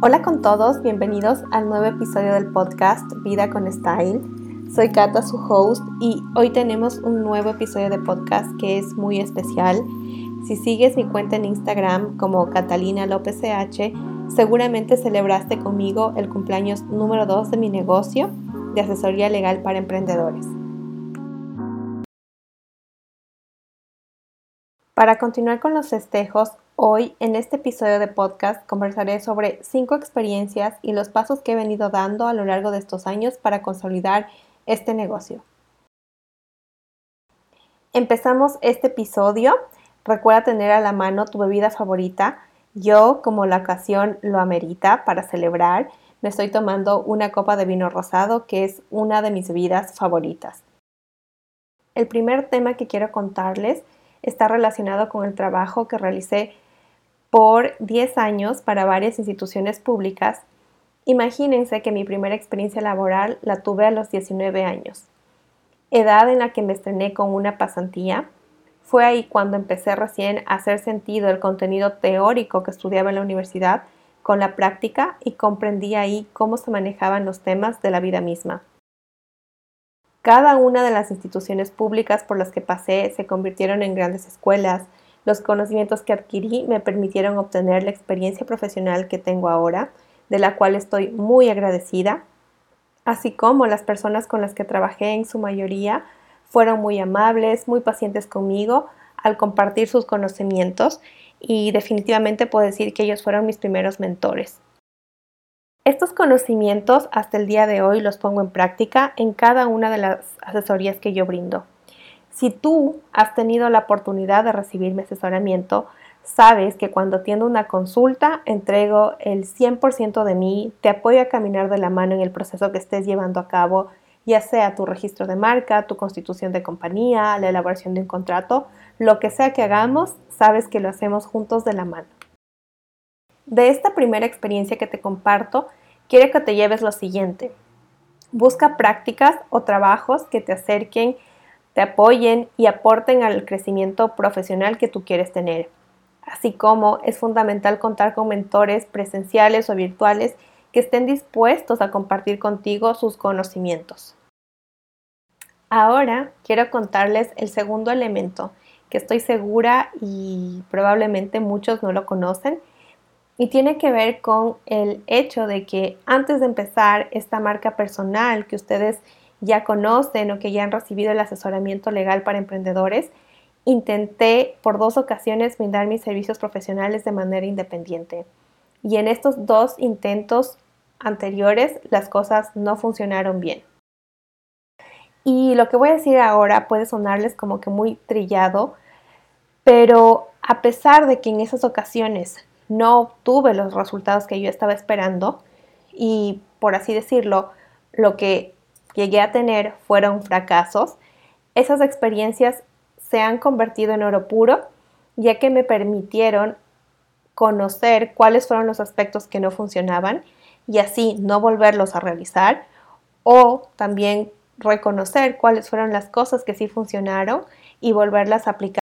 Hola con todos, bienvenidos al nuevo episodio del podcast Vida con Style. Soy Kata, su host, y hoy tenemos un nuevo episodio de podcast que es muy especial. Si sigues mi cuenta en Instagram como Catalina López CH, seguramente celebraste conmigo el cumpleaños número 2 de mi negocio de asesoría legal para emprendedores. Para continuar con los festejos, hoy en este episodio de podcast conversaré sobre cinco experiencias y los pasos que he venido dando a lo largo de estos años para consolidar este negocio. Empezamos este episodio. Recuerda tener a la mano tu bebida favorita. Yo, como la ocasión lo amerita para celebrar, me estoy tomando una copa de vino rosado que es una de mis bebidas favoritas. El primer tema que quiero contarles está relacionado con el trabajo que realicé por 10 años para varias instituciones públicas. Imagínense que mi primera experiencia laboral la tuve a los 19 años, edad en la que me estrené con una pasantía. Fue ahí cuando empecé recién a hacer sentido el contenido teórico que estudiaba en la universidad con la práctica y comprendí ahí cómo se manejaban los temas de la vida misma. Cada una de las instituciones públicas por las que pasé se convirtieron en grandes escuelas. Los conocimientos que adquirí me permitieron obtener la experiencia profesional que tengo ahora, de la cual estoy muy agradecida, así como las personas con las que trabajé en su mayoría fueron muy amables, muy pacientes conmigo al compartir sus conocimientos y definitivamente puedo decir que ellos fueron mis primeros mentores. Estos conocimientos hasta el día de hoy los pongo en práctica en cada una de las asesorías que yo brindo. Si tú has tenido la oportunidad de recibir mi asesoramiento, sabes que cuando atiendo una consulta entrego el 100% de mí, te apoyo a caminar de la mano en el proceso que estés llevando a cabo, ya sea tu registro de marca, tu constitución de compañía, la elaboración de un contrato, lo que sea que hagamos, sabes que lo hacemos juntos de la mano. De esta primera experiencia que te comparto, quiero que te lleves lo siguiente. Busca prácticas o trabajos que te acerquen, te apoyen y aporten al crecimiento profesional que tú quieres tener. Así como es fundamental contar con mentores presenciales o virtuales que estén dispuestos a compartir contigo sus conocimientos. Ahora quiero contarles el segundo elemento que estoy segura y probablemente muchos no lo conocen y tiene que ver con el hecho de que antes de empezar esta marca personal que ustedes ya conocen o que ya han recibido el asesoramiento legal para emprendedores, intenté por dos ocasiones brindar mis servicios profesionales de manera independiente. Y en estos dos intentos anteriores las cosas no funcionaron bien. Y lo que voy a decir ahora puede sonarles como que muy trillado, pero a pesar de que en esas ocasiones no obtuve los resultados que yo estaba esperando y, por así decirlo, lo que llegué a tener fueron fracasos, esas experiencias se han convertido en oro puro, ya que me permitieron conocer cuáles fueron los aspectos que no funcionaban y así no volverlos a realizar o también reconocer cuáles fueron las cosas que sí funcionaron y volverlas a aplicar.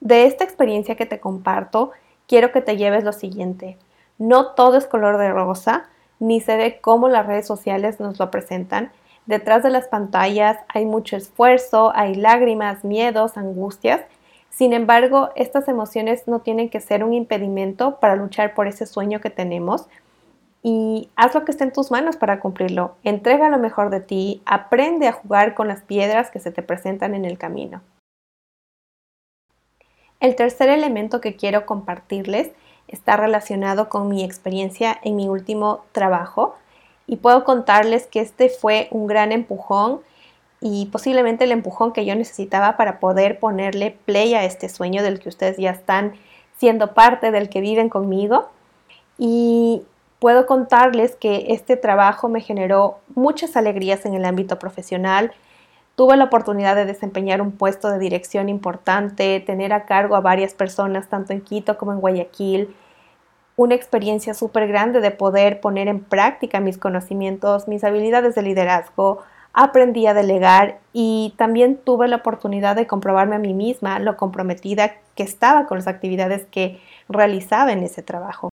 De esta experiencia que te comparto, quiero que te lleves lo siguiente. No todo es color de rosa, ni se ve cómo las redes sociales nos lo presentan. Detrás de las pantallas hay mucho esfuerzo, hay lágrimas, miedos, angustias. Sin embargo, estas emociones no tienen que ser un impedimento para luchar por ese sueño que tenemos. Y haz lo que esté en tus manos para cumplirlo. Entrega lo mejor de ti, aprende a jugar con las piedras que se te presentan en el camino. El tercer elemento que quiero compartirles está relacionado con mi experiencia en mi último trabajo y puedo contarles que este fue un gran empujón y posiblemente el empujón que yo necesitaba para poder ponerle play a este sueño del que ustedes ya están siendo parte, del que viven conmigo. Y puedo contarles que este trabajo me generó muchas alegrías en el ámbito profesional, Tuve la oportunidad de desempeñar un puesto de dirección importante, tener a cargo a varias personas, tanto en Quito como en Guayaquil. Una experiencia súper grande de poder poner en práctica mis conocimientos, mis habilidades de liderazgo. Aprendí a delegar y también tuve la oportunidad de comprobarme a mí misma lo comprometida que estaba con las actividades que realizaba en ese trabajo.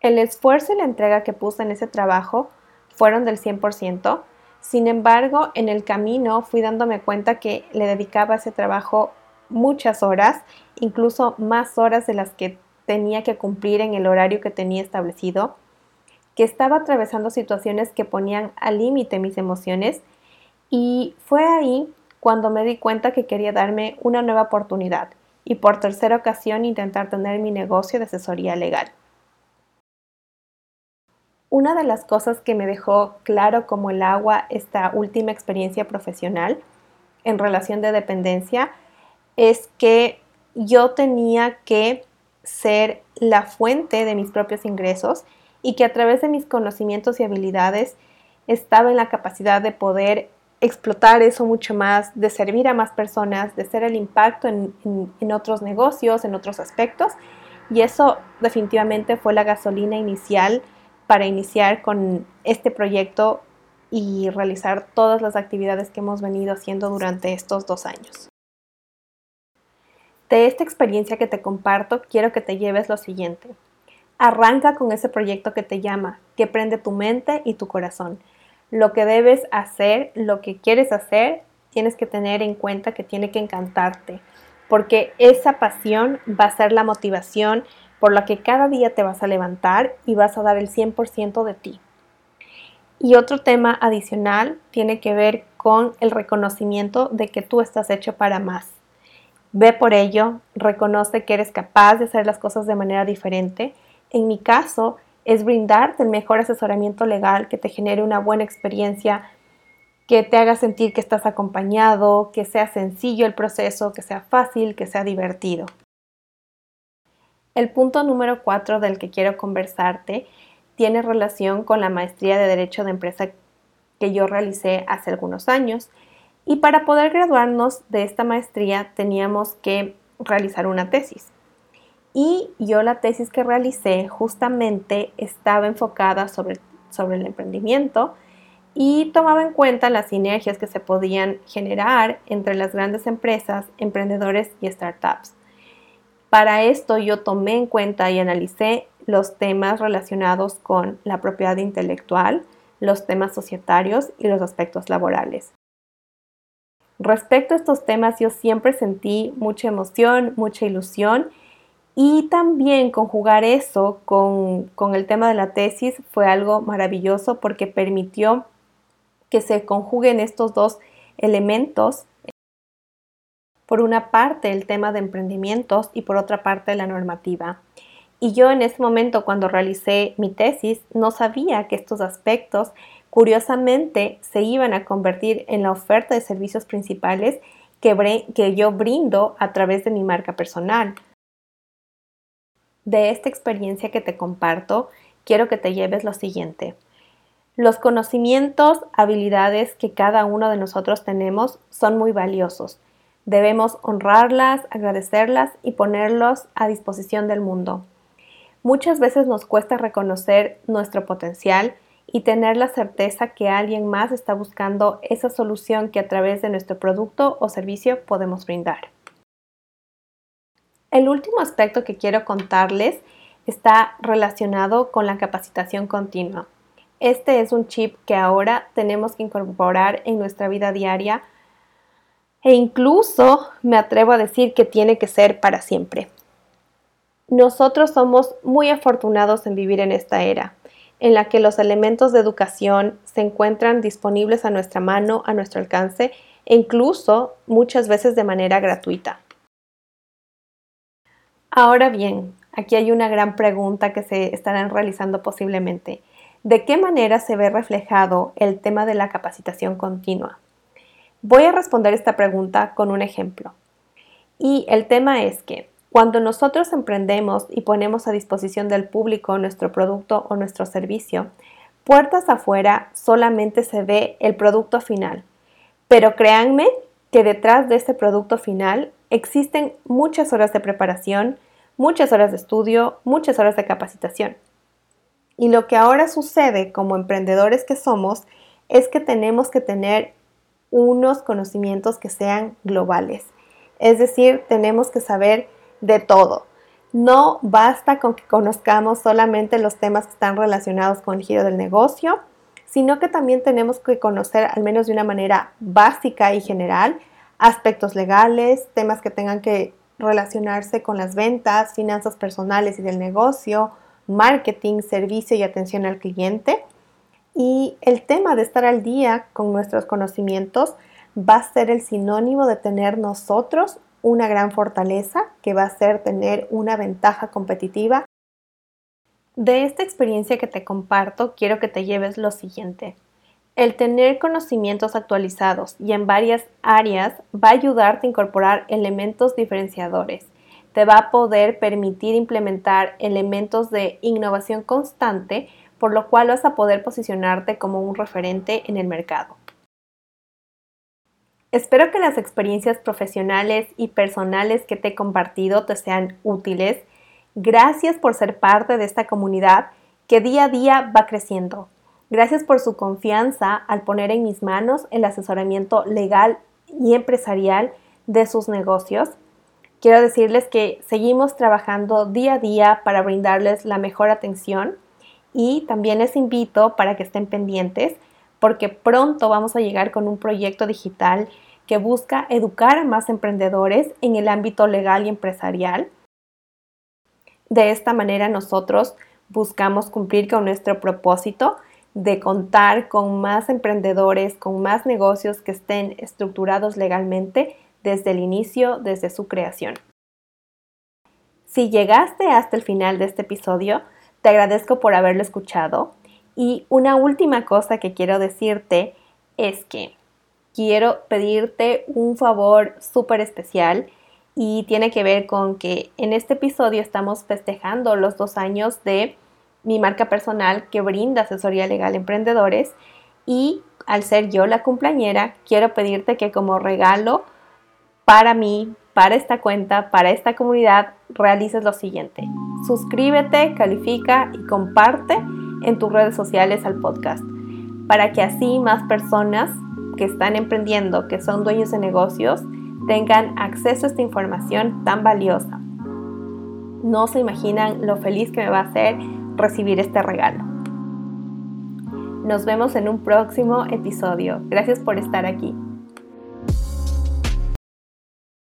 El esfuerzo y la entrega que puse en ese trabajo fueron del 100%. Sin embargo, en el camino fui dándome cuenta que le dedicaba a ese trabajo muchas horas, incluso más horas de las que tenía que cumplir en el horario que tenía establecido, que estaba atravesando situaciones que ponían al límite mis emociones y fue ahí cuando me di cuenta que quería darme una nueva oportunidad y por tercera ocasión intentar tener mi negocio de asesoría legal. Una de las cosas que me dejó claro como el agua esta última experiencia profesional en relación de dependencia es que yo tenía que ser la fuente de mis propios ingresos y que a través de mis conocimientos y habilidades estaba en la capacidad de poder explotar eso mucho más, de servir a más personas, de ser el impacto en, otros negocios, en otros aspectos. Y eso definitivamente fue la gasolina inicial para iniciar con este proyecto y realizar todas las actividades que hemos venido haciendo durante estos dos años. De esta experiencia que te comparto, quiero que te lleves lo siguiente. Arranca con ese proyecto que te llama, que prende tu mente y tu corazón. Lo que debes hacer, lo que quieres hacer, tienes que tener en cuenta que tiene que encantarte, porque esa pasión va a ser la motivación por la que cada día te vas a levantar y vas a dar el 100% de ti. Y otro tema adicional tiene que ver con el reconocimiento de que tú estás hecho para más. Ve por ello, reconoce que eres capaz de hacer las cosas de manera diferente. En mi caso, es brindarte el mejor asesoramiento legal que te genere una buena experiencia, que te haga sentir que estás acompañado, que sea sencillo el proceso, que sea fácil, que sea divertido. El punto número cuatro del que quiero conversarte tiene relación con la maestría de Derecho de Empresa que yo realicé hace algunos años y para poder graduarnos de esta maestría teníamos que realizar una tesis. Y yo la tesis que realicé justamente estaba enfocada sobre, sobre el emprendimiento y tomaba en cuenta las sinergias que se podían generar entre las grandes empresas, emprendedores y startups. Para esto yo tomé en cuenta y analicé los temas relacionados con la propiedad intelectual, los temas societarios y los aspectos laborales. Respecto a estos temas, yo siempre sentí mucha emoción, mucha ilusión y también conjugar eso con, con, el tema de la tesis fue algo maravilloso porque permitió que se conjuguen estos dos elementos. Por una parte el tema de emprendimientos y por otra parte la normativa. Y yo en ese momento cuando realicé mi tesis no sabía que estos aspectos curiosamente se iban a convertir en la oferta de servicios principales que, que yo brindo a través de mi marca personal. De esta experiencia que te comparto, quiero que te lleves lo siguiente. Los conocimientos, habilidades que cada uno de nosotros tenemos son muy valiosos. Debemos honrarlas, agradecerlas y ponerlos a disposición del mundo. Muchas veces nos cuesta reconocer nuestro potencial y tener la certeza que alguien más está buscando esa solución que a través de nuestro producto o servicio podemos brindar. El último aspecto que quiero contarles está relacionado con la capacitación continua. Este es un chip que ahora tenemos que incorporar en nuestra vida diaria e incluso me atrevo a decir que tiene que ser para siempre. Nosotros somos muy afortunados en vivir en esta era en la que los elementos de educación se encuentran disponibles a nuestra mano, a nuestro alcance e incluso muchas veces de manera gratuita. Ahora bien, aquí hay una gran pregunta que se estarán realizando posiblemente. ¿De qué manera se ve reflejado el tema de la capacitación continua? Voy a responder esta pregunta con un ejemplo. Y el tema es que cuando nosotros emprendemos y ponemos a disposición del público nuestro producto o nuestro servicio, puertas afuera solamente se ve el producto final. Pero créanme que detrás de este producto final existen muchas horas de preparación, muchas horas de estudio, muchas horas de capacitación. Y lo que ahora sucede como emprendedores que somos es que tenemos que tener unos conocimientos que sean globales. Es decir, tenemos que saber de todo, No basta con que conozcamos solamente los temas que están relacionados con el giro del negocio, sino que también tenemos que conocer, al menos de una manera básica y general, aspectos legales, temas que tengan que relacionarse con las ventas, finanzas personales y del negocio, marketing, servicio y atención al cliente. Y el tema de estar al día con nuestros conocimientos va a ser el sinónimo de tener nosotros una gran fortaleza, que va a ser tener una ventaja competitiva. De esta experiencia que te comparto, quiero que te lleves lo siguiente. El tener conocimientos actualizados y en varias áreas va a ayudarte a incorporar elementos diferenciadores. Te va a poder permitir implementar elementos de innovación constante, por lo cual vas a poder posicionarte como un referente en el mercado. Espero que las experiencias profesionales y personales que te he compartido te sean útiles. Gracias por ser parte de esta comunidad que día a día va creciendo. Gracias por su confianza al poner en mis manos el asesoramiento legal y empresarial de sus negocios. Quiero decirles que seguimos trabajando día a día para brindarles la mejor atención y también les invito para que estén pendientes porque pronto vamos a llegar con un proyecto digital que busca educar a más emprendedores en el ámbito legal y empresarial. De esta manera nosotros buscamos cumplir con nuestro propósito de contar con más emprendedores, con más negocios que estén estructurados legalmente desde el inicio, desde su creación. Si llegaste hasta el final de este episodio, te agradezco por haberlo escuchado. Y una última cosa que quiero decirte es que quiero pedirte un favor súper especial y tiene que ver con que en este episodio estamos festejando los dos años de mi marca personal que brinda asesoría legal a emprendedores y al ser yo la cumpleañera, quiero pedirte que como regalo para mí, para esta cuenta, para esta comunidad, realices lo siguiente. Suscríbete, califica y comparte en tus redes sociales al podcast para que así más personas que están emprendiendo, que son dueños de negocios, tengan acceso a esta información tan valiosa. No se imaginan lo feliz que me va a hacer recibir este regalo. Nos vemos en un próximo episodio. Gracias por estar aquí.